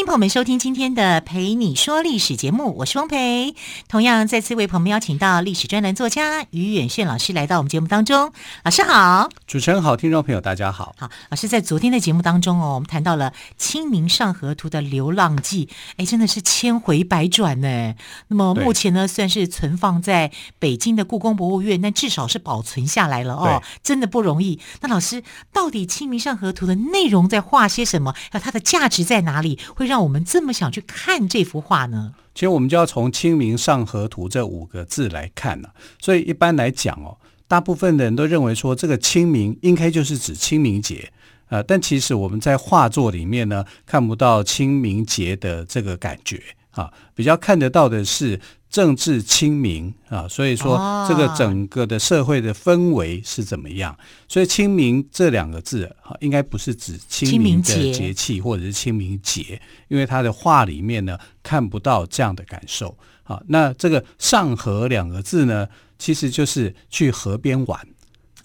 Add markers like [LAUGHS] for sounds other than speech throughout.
迎朋友们收听今天的《陪你说历史》节目，我是汪培。同样再次为朋友们邀请到历史专栏作家于远炫老师来到我们节目当中。老师好，主持人好，听众朋友大家好。好，老师在昨天的节目当中哦，我们谈到了《清明上河图》的流浪记，哎，真的是千回百转呢。那么目前呢，算是存放在北京的故宫博物院，但至少是保存下来了哦，真的不容易。那老师，到底《清明上河图》的内容在画些什么？还有它的价值在哪里？会让我们这么想去看这幅画呢？其实我们就要从《清明上河图》这五个字来看了。所以一般来讲哦，大部分的人都认为说这个清明应该就是指清明节，呃，但其实我们在画作里面呢，看不到清明节的这个感觉啊，比较看得到的是。政治清明啊，所以说这个整个的社会的氛围是怎么样？所以“清明”这两个字啊，应该不是指清明的节气或者是清明节，因为他的画里面呢看不到这样的感受。好，那这个“上河”两个字呢，其实就是去河边玩。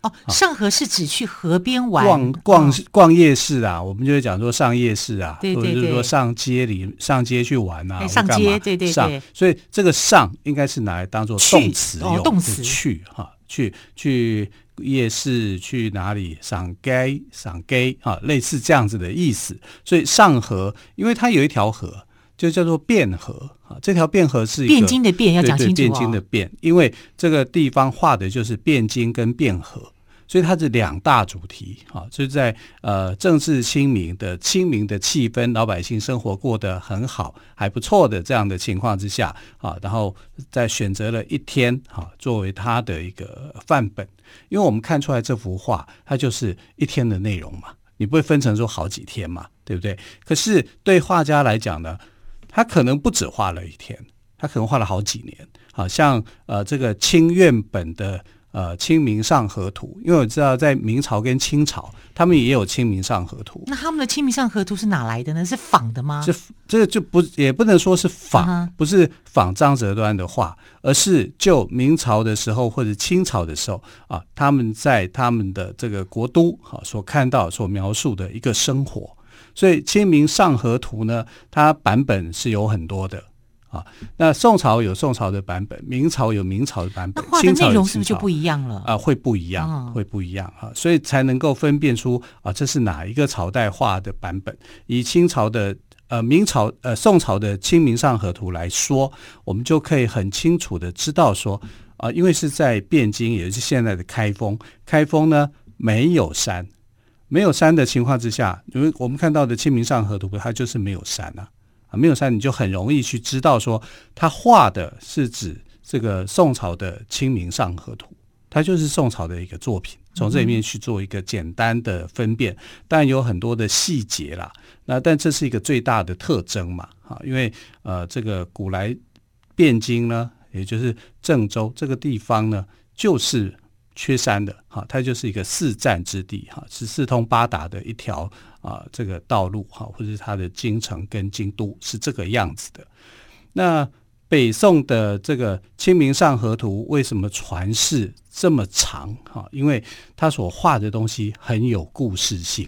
哦，上河是指去河边玩，逛逛逛夜市啊，我们就会讲说上夜市啊，对对对，或者是说上街里上街去玩啊，上街对对对，所以这个上应该是拿来当做动词用，动词。去哈，去去夜市去哪里赏街赏街啊，类似这样子的意思。所以上河，因为它有一条河，就叫做汴河啊，这条汴河是一个汴京的汴，要讲清楚哦，汴京的汴，因为这个地方画的就是汴京跟汴河。所以它是两大主题啊，就是在呃政治清明的清明的气氛，老百姓生活过得很好，还不错的这样的情况之下啊，然后再选择了一天啊作为它的一个范本，因为我们看出来这幅画它就是一天的内容嘛，你不会分成说好几天嘛，对不对？可是对画家来讲呢，他可能不止画了一天，他可能画了好几年，好像呃这个清苑本的。呃，《清明上河图》，因为我知道在明朝跟清朝，他们也有《清明上河图》。那他们的《清明上河图》是哪来的呢？是仿的吗？是这个就不也不能说是仿，uh huh. 不是仿张择端的画，而是就明朝的时候或者清朝的时候啊，他们在他们的这个国都啊所看到、所描述的一个生活。所以《清明上河图》呢，它版本是有很多的。啊，那宋朝有宋朝的版本，明朝有明朝的版本，画的内容是不是就不一样了？啊，会不一样，哦、会不一样哈、啊，所以才能够分辨出啊，这是哪一个朝代画的版本。以清朝的呃明朝呃宋朝的《清明上河图》来说，我们就可以很清楚的知道说啊，因为是在汴京，也就是现在的开封，开封呢没有山，没有山的情况之下，因为我们看到的《清明上河图》，它就是没有山啊。没有山，你就很容易去知道说，他画的是指这个宋朝的《清明上河图》，它就是宋朝的一个作品。从这里面去做一个简单的分辨，当然有很多的细节啦。那但这是一个最大的特征嘛，哈，因为呃，这个古来汴京呢，也就是郑州这个地方呢，就是。缺山的哈，它就是一个四战之地哈，是四通八达的一条啊这个道路哈，或者是它的京城跟京都是这个样子的。那北宋的这个《清明上河图》为什么传世这么长哈？因为它所画的东西很有故事性，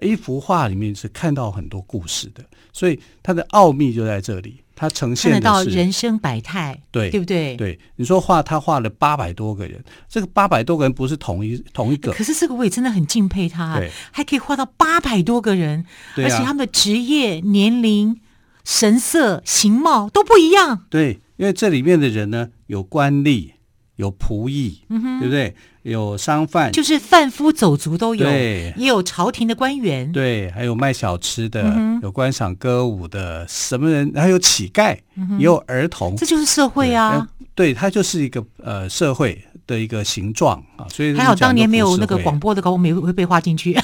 一幅画里面是看到很多故事的，所以它的奥秘就在这里。它呈现的是到人生百态，对对不对？对，你说画他画了八百多个人，这个八百多个人不是同一同一个。可是这个我也真的很敬佩他，对还可以画到八百多个人，啊、而且他们的职业、年龄、神色、形貌都不一样。对，因为这里面的人呢，有官吏，有仆役，嗯哼，对不对？有商贩，就是贩夫走卒都有，对，也有朝廷的官员，对，还有卖小吃的，嗯、有观赏歌舞的，什么人，还有乞丐，也有儿童，这就是社会啊，对，它就是一个呃社会的一个形状啊，所以还好当年没有那个广播的稿，我们也会被划进去。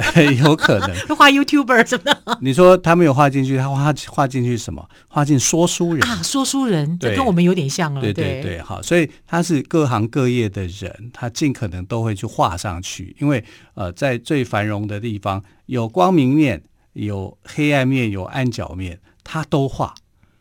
[LAUGHS] 有可能画 YouTuber 什么的。你说他没有画进去，他画画进去什么？画进说书人啊，说书人，这跟我们有点像了。对对对，对，好，所以他是各行各业的人，他尽可能都会去画上去，因为呃，在最繁荣的地方，有光明面，有黑暗面，有暗角面，他都画。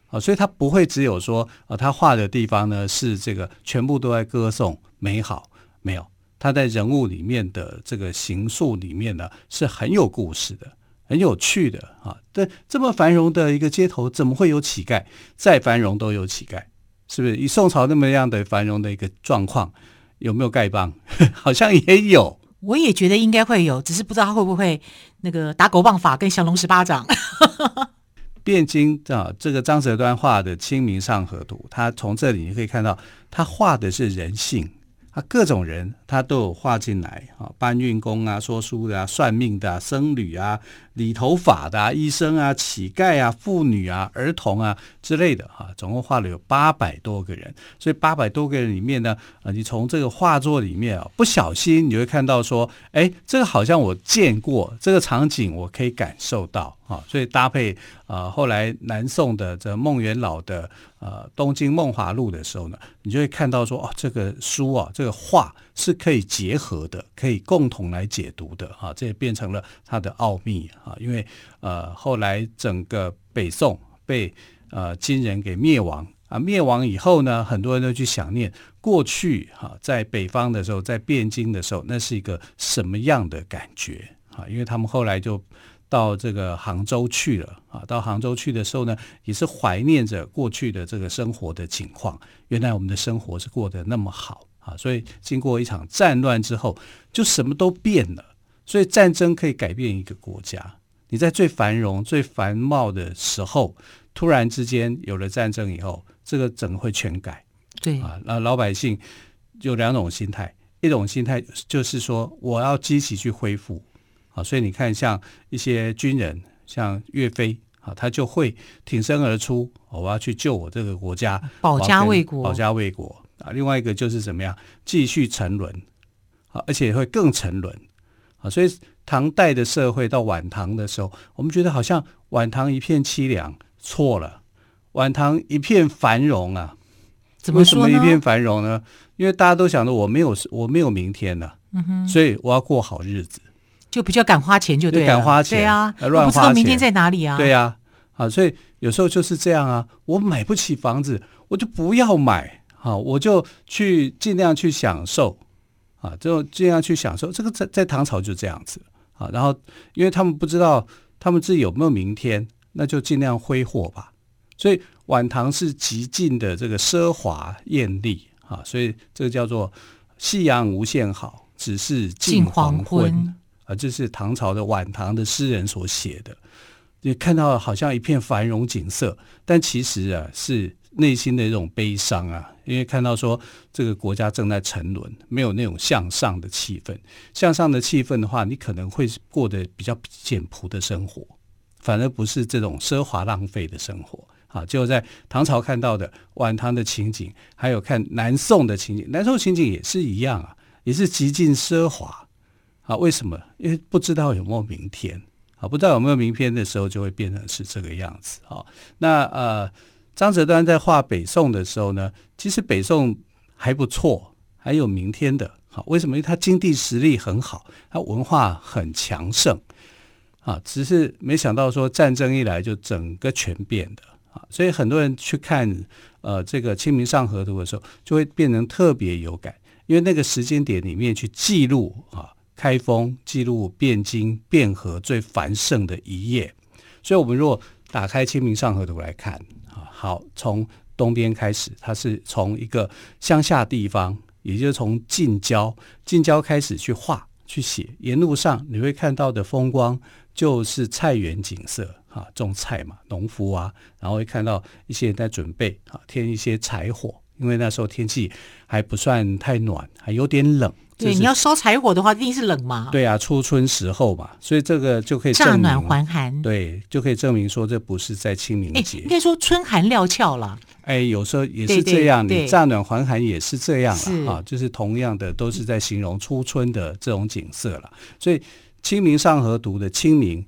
啊，所以他不会只有说，呃，他画的地方呢是这个全部都在歌颂美好，没有，他在人物里面的这个形塑里面呢是很有故事的，很有趣的啊。对，这么繁荣的一个街头，怎么会有乞丐？再繁荣都有乞丐，是不是？以宋朝那么样的繁荣的一个状况，有没有丐帮？[LAUGHS] 好像也有，我也觉得应该会有，只是不知道他会不会那个打狗棒法跟降龙十八掌。[LAUGHS] 汴京啊，这个张择端画的《清明上河图》，他从这里你可以看到，他画的是人性。他各种人，他都有画进来啊，搬运工啊，说书的啊，算命的啊，僧侣啊，理头发的啊，医生啊，乞丐啊，妇女啊，儿童啊之类的哈，总共画了有八百多个人。所以八百多个人里面呢，啊，你从这个画作里面啊，不小心你会看到说，哎，这个好像我见过，这个场景我可以感受到啊。所以搭配啊，后来南宋的这孟元老的。呃，东京梦华录的时候呢，你就会看到说，哦，这个书啊，这个画是可以结合的，可以共同来解读的，哈、啊，这也变成了它的奥秘啊。因为呃，后来整个北宋被呃金人给灭亡啊，灭亡以后呢，很多人都去想念过去哈、在北方的时候，在汴京的时候，那是一个什么样的感觉啊？因为他们后来就。到这个杭州去了啊！到杭州去的时候呢，也是怀念着过去的这个生活的情况。原来我们的生活是过得那么好啊！所以经过一场战乱之后，就什么都变了。所以战争可以改变一个国家。你在最繁荣、最繁茂的时候，突然之间有了战争以后，这个整个会全改。对啊，那老百姓有两种心态，一种心态就是说我要积极去恢复。啊，所以你看，像一些军人，像岳飞啊，他就会挺身而出，我要去救我这个国家，保家卫国，保家卫国啊。另外一个就是怎么样，继续沉沦啊，而且会更沉沦啊。所以唐代的社会到晚唐的时候，我们觉得好像晚唐一片凄凉，错了，晚唐一片繁荣啊。怎么说？为什么一片繁荣呢？因为大家都想着我没有我没有明天了，所以我要过好日子。就比较敢花钱，就对了。敢花钱，对啊，乱花钱，不知道明天在哪里啊？对呀，啊，所以有时候就是这样啊。我买不起房子，我就不要买，好，我就去尽量去享受，啊，就尽量去享受。这个在在唐朝就这样子啊。然后，因为他们不知道他们自己有没有明天，那就尽量挥霍吧。所以晚唐是极尽的这个奢华艳丽啊，所以这个叫做夕阳无限好，只是近黄昏。啊，这是唐朝的晚唐的诗人所写的，你看到好像一片繁荣景色，但其实啊是内心的一种悲伤啊，因为看到说这个国家正在沉沦，没有那种向上的气氛。向上的气氛的话，你可能会过得比较简朴的生活，反而不是这种奢华浪费的生活。啊，就在唐朝看到的晚唐的情景，还有看南宋的情景，南宋情景也是一样啊，也是极尽奢华。啊，为什么？因为不知道有没有明天啊，不知道有没有明天的时候，就会变成是这个样子啊。那呃，张择端在画北宋的时候呢，其实北宋还不错，还有明天的。好，为什么？因为他经济实力很好，他文化很强盛啊。只是没想到说战争一来就整个全变的啊。所以很多人去看呃这个《清明上河图》的时候，就会变成特别有感，因为那个时间点里面去记录啊。开封记录汴京汴河最繁盛的一页，所以我们如果打开《清明上河图》来看啊，好，从东边开始，它是从一个乡下地方，也就是从近郊近郊开始去画去写，沿路上你会看到的风光就是菜园景色啊，种菜嘛，农夫啊，然后会看到一些人在准备啊，添一些柴火，因为那时候天气还不算太暖，还有点冷。对，你要烧柴火的话，一定是冷嘛。对啊，初春时候嘛，所以这个就可以乍暖还寒。对，就可以证明说这不是在清明节。应该说春寒料峭了。哎，有时候也是这样，对对对，你乍暖还寒也是这样了啊，就是同样的都是在形容初春的这种景色了。所以清明上河图的清明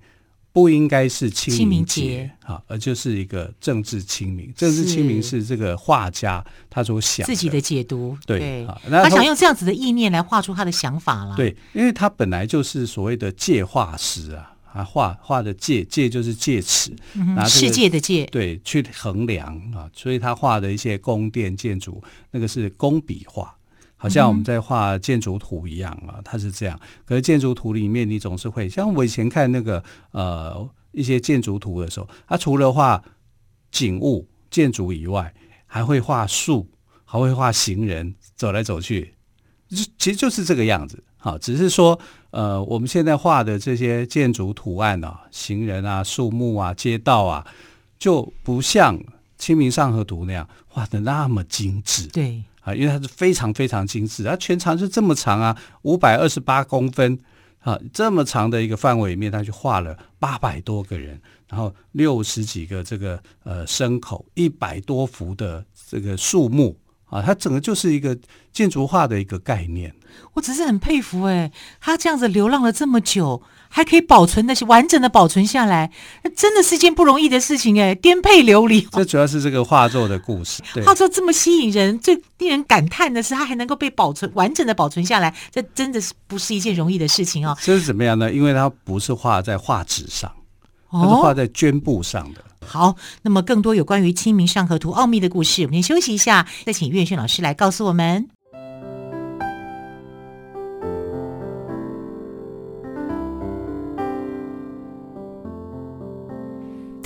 不应该是清明节啊，而就是一个政治清明。政治清明是这个画家他所想自己的解读，对，啊，他想用这样子的意念来画出他的想法了。对，因为他本来就是所谓的界画师啊，啊，画画的界界就是介尺，嗯拿这个世界的界，对，去衡量啊，所以他画的一些宫殿建筑，那个是工笔画。好像我们在画建筑图一样啊，它是这样。可是建筑图里面，你总是会像我以前看那个呃一些建筑图的时候，它除了画景物建筑以外，还会画树，还会画行人走来走去，其实就是这个样子。好，只是说呃我们现在画的这些建筑图案啊，行人啊、树木啊、街道啊，就不像《清明上河图》那样画的那么精致。对。啊，因为它是非常非常精致，它全长是这么长啊，五百二十八公分啊，这么长的一个范围里面，它就画了八百多个人，然后六十几个这个呃牲口，一百多幅的这个树木啊，它整个就是一个建筑画的一个概念。我只是很佩服哎，他这样子流浪了这么久，还可以保存那些完整的保存下来，那真的是一件不容易的事情哎，颠沛流离。这主要是这个画作的故事，[LAUGHS] 对，画作这么吸引人，最令人感叹的是，它还能够被保存完整的保存下来，这真的是不是一件容易的事情哦。这是怎么样呢？因为它不是画在画纸上，它是画在绢布上的。哦。好，那么更多有关于《清明上河图》奥秘的故事，我们先休息一下，再请岳轩老师来告诉我们。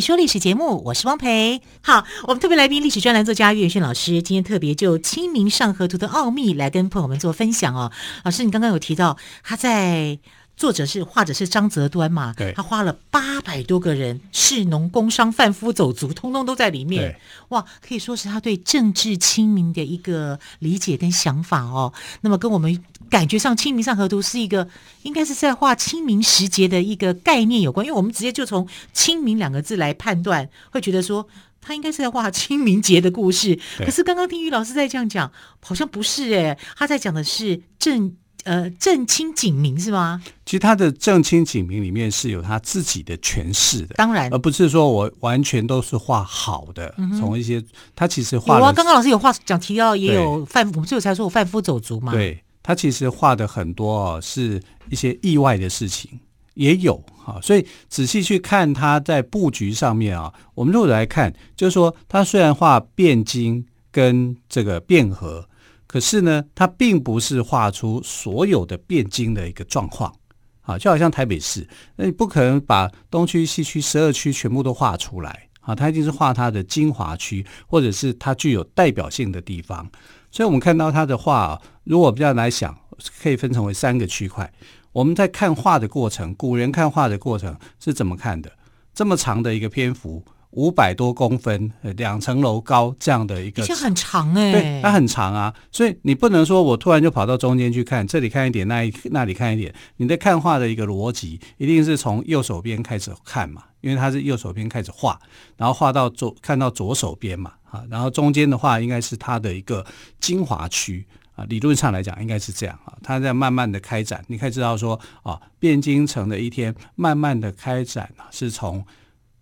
说历史节目，我是汪培。好，我们特别来宾历史专栏作家岳轩老师，今天特别就《清明上河图》的奥秘来跟朋友们做分享哦。老师，你刚刚有提到他在。作者是画者是张泽端嘛？对，他花了八百多个人，士农工商贩夫走卒，通通都在里面。哇，可以说是他对政治清明的一个理解跟想法哦。那么跟我们感觉上《清明上河图》是一个，应该是在画清明时节的一个概念有关，因为我们直接就从“清明”两个字来判断，会觉得说他应该是在画清明节的故事。可是刚刚听于老师在这样讲，好像不是诶，他在讲的是政。呃，正清景明是吗？其实他的正清景明里面是有他自己的诠释的，当然，而不是说我完全都是画好的。嗯、从一些他其实画，有啊，刚刚老师有画讲提到也有贩，我们最后才说我贩夫走卒嘛。对，他其实画的很多哦，是一些意外的事情也有哈，所以仔细去看他在布局上面啊，我们如果来看，就是说他虽然画汴京跟这个汴河。可是呢，它并不是画出所有的汴京的一个状况啊，就好像台北市，那你不可能把东区、西区十二区全部都画出来啊，它一定是画它的精华区，或者是它具有代表性的地方。所以，我们看到他的画，如果比较来想，可以分成为三个区块。我们在看画的过程，古人看画的过程是怎么看的？这么长的一个篇幅。五百多公分，两层楼高这样的一个，其实很长哎、欸，对，它很长啊，所以你不能说我突然就跑到中间去看，这里看一点，那一那里看一点，你的看画的一个逻辑一定是从右手边开始看嘛，因为它是右手边开始画，然后画到左看到左手边嘛，啊，然后中间的话应该是它的一个精华区啊，理论上来讲应该是这样啊，它在慢慢的开展，你可以知道说啊，汴京城的一天慢慢的开展啊，是从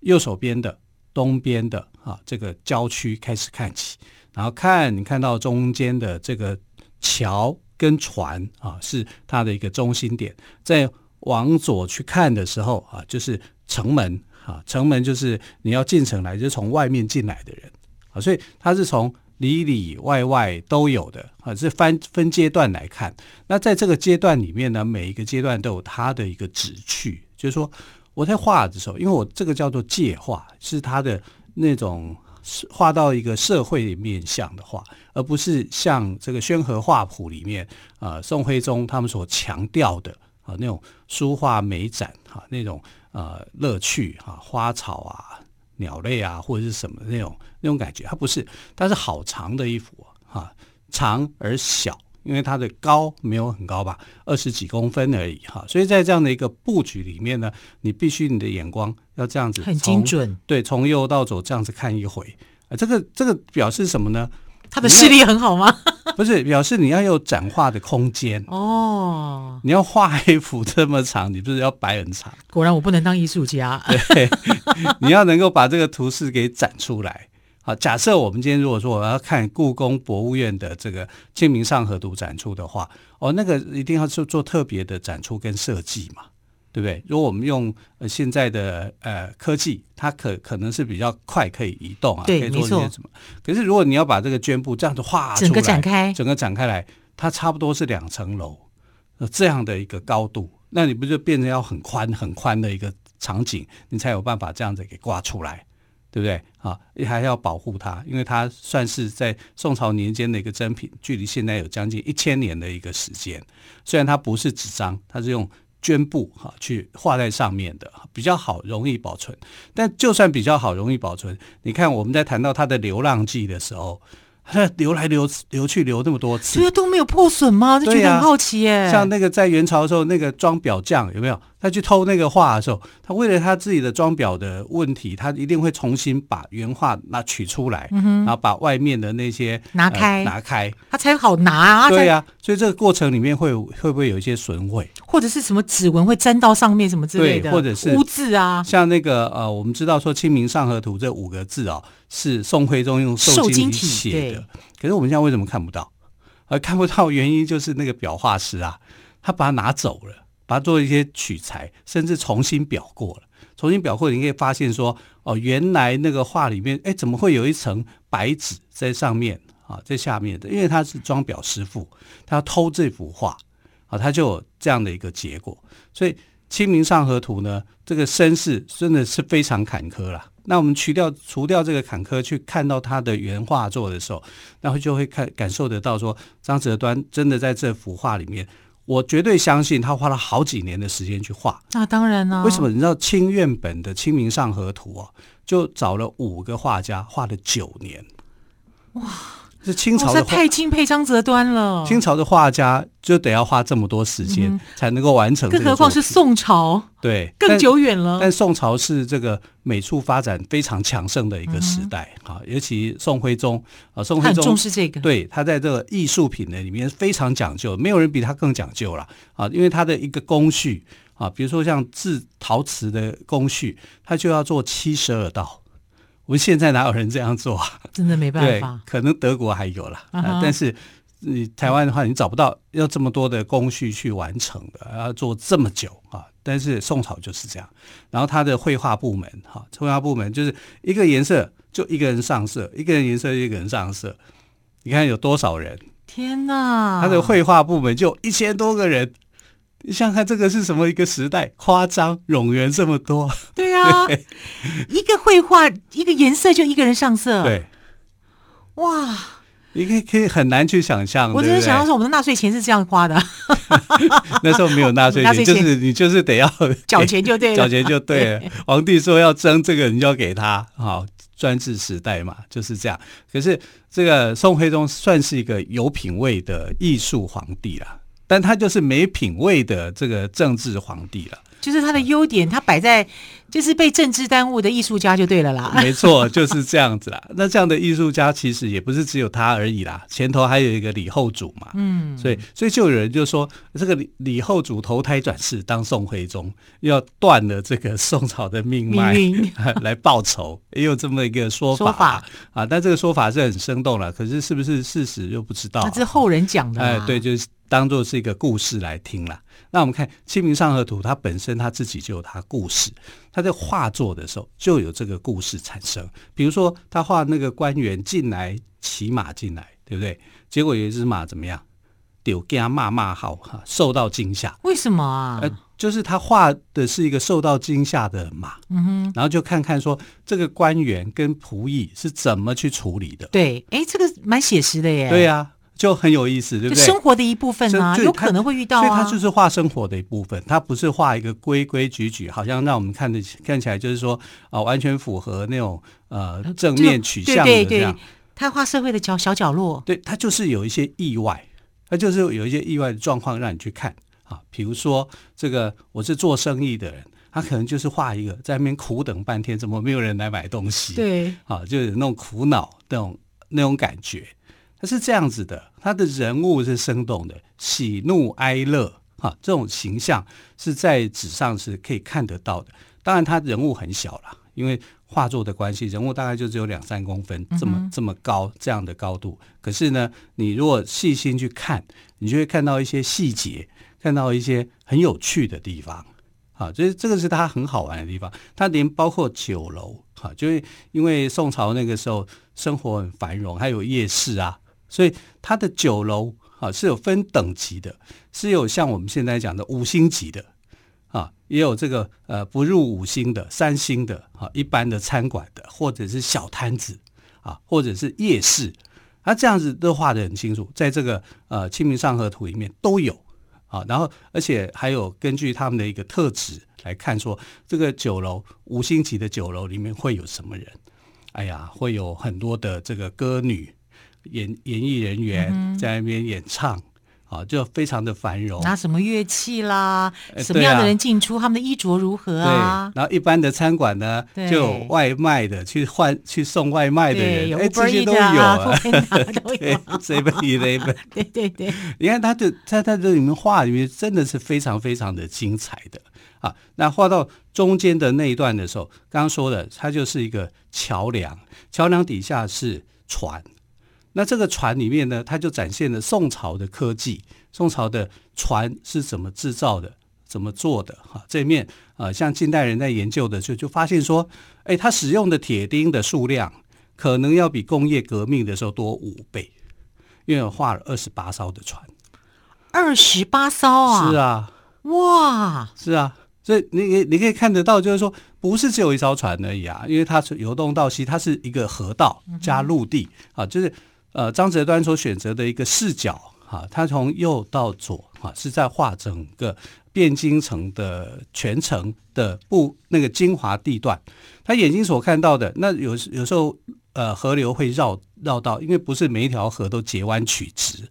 右手边的。东边的啊，这个郊区开始看起，然后看你看到中间的这个桥跟船啊，是它的一个中心点。再往左去看的时候啊，就是城门啊，城门就是你要进城来，就是从外面进来的人啊，所以它是从里里外外都有的啊，是分分阶段来看。那在这个阶段里面呢，每一个阶段都有它的一个旨趣。就是说我在画的时候，因为我这个叫做借画，是他的那种画到一个社会面向的画，而不是像这个宣和画谱里面啊、宋徽宗他们所强调的啊那种书画美展哈、啊、那种呃乐趣哈、啊、花草啊鸟类啊或者是什么那种那种感觉，它不是，它是好长的一幅、啊，长而小。因为它的高没有很高吧，二十几公分而已哈，所以在这样的一个布局里面呢，你必须你的眼光要这样子很精准，对，从右到左这样子看一回啊，这个这个表示什么呢？他的视力很好吗？[LAUGHS] 不是，表示你要有展画的空间哦。你要画一幅这么长，你不是要摆很长？果然我不能当艺术家。对，[LAUGHS] 你要能够把这个图示给展出来。好，假设我们今天如果说我要看故宫博物院的这个《清明上河图》展出的话，哦，那个一定要做做特别的展出跟设计嘛，对不对？如果我们用呃现在的呃科技，它可可能是比较快可以移动啊，对，可以做一些什么。可是如果你要把这个绢布这样子画出来，整个展开，整个展开来，它差不多是两层楼，呃，这样的一个高度，那你不就变成要很宽很宽的一个场景，你才有办法这样子给挂出来。对不对啊？还要保护它，因为它算是在宋朝年间的一个珍品，距离现在有将近一千年的一个时间。虽然它不是纸张，它是用绢布哈去画在上面的，比较好，容易保存。但就算比较好，容易保存，你看我们在谈到它的《流浪记》的时候。它流来流流去流那么多次，这些都没有破损吗？就觉得很好奇耶、啊。像那个在元朝的时候，那个装裱匠有没有？他去偷那个画的时候，他为了他自己的装裱的问题，他一定会重新把原画那取出来，嗯、然后把外面的那些拿开、呃、拿开，他才好拿啊。对呀、啊，所以这个过程里面会会不会有一些损毁，或者是什么指纹会沾到上面什么之类的，或者是污渍啊？像那个呃，我们知道说《清明上河图》这五个字哦，是宋徽宗用瘦金体写的。可是我们现在为什么看不到？而看不到原因就是那个裱画师啊，他把它拿走了，把它做一些取材，甚至重新裱过了。重新裱过，你可以发现说，哦，原来那个画里面，哎，怎么会有一层白纸在上面啊，在下面的？因为他是装裱师傅，他要偷这幅画啊，他就有这样的一个结果。所以《清明上河图》呢，这个身世真的是非常坎坷了。那我们除掉除掉这个坎坷，去看到他的原画作的时候，然后就会看感受得到说，张择端真的在这幅画里面，我绝对相信他花了好几年的时间去画。那当然了，为什么？你知道清苑本的《清明上河图》啊，就找了五个画家画了九年。哇！是清朝的，太钦佩张择端了。清朝的画家就得要花这么多时间才能够完成，更何况是宋朝，对，更久远了。但宋朝是这个美术发展非常强盛的一个时代啊，尤其宋徽宗啊，宋徽宗重视这个，对，他在这个艺术品的里面非常讲究，没有人比他更讲究了啊，因为他的一个工序啊，比如说像制陶瓷的工序，他就要做七十二道。我们现在哪有人这样做啊？真的没办法。对，可能德国还有了，uh -huh. 但是你台湾的话，你找不到要这么多的工序去完成的，要做这么久啊。但是宋朝就是这样。然后他的绘画部门，哈，绘画部门就是一个颜色就一个人上色，一个人颜色就一个人上色。你看有多少人？天哪！他的绘画部门就一千多个人。你想想看，这个是什么一个时代？夸张，冗员这么多。对啊，对 [LAUGHS] 一个绘画，一个颜色就一个人上色。对，哇，你可以可以很难去想象。我只是想到说，我们的纳税钱是这样花的。[LAUGHS] 那时候没有纳税钱，[LAUGHS] 钱，就是你就是得要缴钱就对了，缴钱就对了。皇帝说要征这个，你就要给他。好，专制时代嘛，就是这样。可是这个宋徽宗算是一个有品位的艺术皇帝了。但他就是没品位的这个政治皇帝了，就是他的优点，他摆在就是被政治耽误的艺术家就对了啦。[LAUGHS] 没错，就是这样子啦。[LAUGHS] 那这样的艺术家其实也不是只有他而已啦，前头还有一个李后主嘛。嗯，所以所以就有人就说，这个李李后主投胎转世当宋徽宗，要断了这个宋朝的命脉 [LAUGHS] 来报仇，也有这么一个说法，啊。但这个说法是很生动了，可是是不是事实又不知道。那是后人讲的。哎，对，就是。当做是一个故事来听啦。那我们看《清明上河图》，它本身它自己就有它故事。他在画作的时候就有这个故事产生。比如说，他画那个官员进来骑马进来，对不对？结果有一只马怎么样？丢给他骂骂号哈，受到惊吓。为什么啊？呃，就是他画的是一个受到惊吓的马，嗯哼，然后就看看说这个官员跟仆役是怎么去处理的。对，哎，这个蛮写实的耶。对呀、啊，就很有意思，对不对？生活的一部分啊，有可能会遇到啊。所以他就是画生活的一部分，他不是画一个规规矩矩，好像让我们看的看起来就是说啊、呃，完全符合那种呃正面取向的这样。对对对，他画社会的角小角落，对他就是有一些意外，他就是有一些意外的状况让你去看。啊，比如说这个，我是做生意的人，他可能就是画一个在那边苦等半天，怎么没有人来买东西？对，啊，就有那种苦恼那种那种感觉。他是这样子的，他的人物是生动的，喜怒哀乐，哈、啊，这种形象是在纸上是可以看得到的。当然，他人物很小了，因为画作的关系，人物大概就只有两三公分，这么这么高这样的高度。可是呢，你如果细心去看，你就会看到一些细节。看到一些很有趣的地方，啊，这这个是他很好玩的地方。他连包括酒楼，哈，就是因为宋朝那个时候生活很繁荣，还有夜市啊，所以他的酒楼啊是有分等级的，是有像我们现在讲的五星级的，啊，也有这个呃不入五星的三星的啊，一般的餐馆的，或者是小摊子啊，或者是夜市，他这样子都画得很清楚，在这个呃《清明上河图》里面都有。啊，然后而且还有根据他们的一个特质来看，说这个酒楼五星级的酒楼里面会有什么人？哎呀，会有很多的这个歌女、演演艺人员在那边演唱。啊，就非常的繁荣。拿什么乐器啦？什么样的人进出？他们的衣着如何啊？对，然后一般的餐馆呢，就有外卖的去换去送外卖的人，哎，这些都有啊。[LAUGHS] 对，seven eleven。对 [LAUGHS] 对对。你看他就在他这里面画里面真的是非常非常的精彩的啊。那画到中间的那一段的时候，刚刚说的，它就是一个桥梁，桥梁底下是船。那这个船里面呢，它就展现了宋朝的科技，宋朝的船是怎么制造的，怎么做的？哈，这面啊、呃，像近代人在研究的就就发现说，哎，它使用的铁钉的数量可能要比工业革命的时候多五倍，因为我画了二十八艘的船，二十八艘啊，是啊，哇，是啊，所以你你你可以看得到，就是说不是只有一艘船而已啊，因为它是由东到西，它是一个河道加陆地啊，就是。呃，张择端所选择的一个视角，哈，他从右到左，哈，是在画整个汴京城的全城的不那个精华地段。他眼睛所看到的，那有有时候，呃，河流会绕绕道，因为不是每一条河都截弯曲直。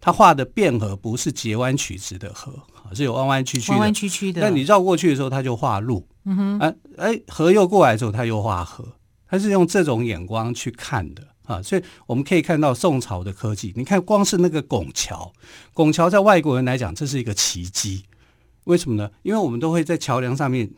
他画的汴河不是截弯曲直的河，是有弯弯曲曲的。弯弯曲曲的。那你绕过去的时候，他就画路。嗯哼。哎哎，河又过来的时候，他又画河。他是用这种眼光去看的。啊，所以我们可以看到宋朝的科技。你看，光是那个拱桥，拱桥在外国人来讲，这是一个奇迹。为什么呢？因为我们都会在桥梁上面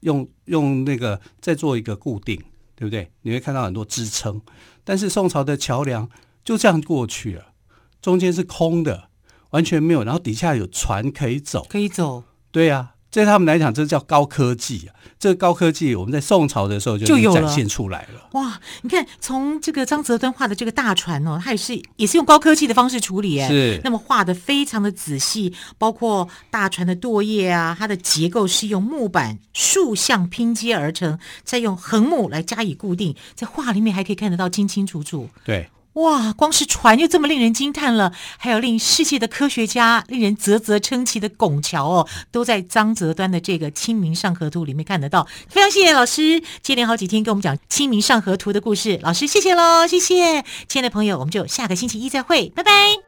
用用那个再做一个固定，对不对？你会看到很多支撑，但是宋朝的桥梁就这样过去了，中间是空的，完全没有，然后底下有船可以走，可以走。对呀。对他们来讲，这叫高科技啊！这个高科技，我们在宋朝的时候就展现出来了。了哇，你看，从这个张择端画的这个大船哦，它也是也是用高科技的方式处理，哎，是。那么画的非常的仔细，包括大船的舵叶啊，它的结构是用木板竖向拼接而成，再用横木来加以固定，在画里面还可以看得到清清楚楚。对。哇，光是船就这么令人惊叹了，还有令世界的科学家令人啧啧称奇的拱桥哦，都在张择端的这个《清明上河图》里面看得到。非常谢谢老师接连好几天跟我们讲《清明上河图》的故事，老师谢谢喽，谢谢，亲爱的朋友，我们就下个星期一再会，拜拜。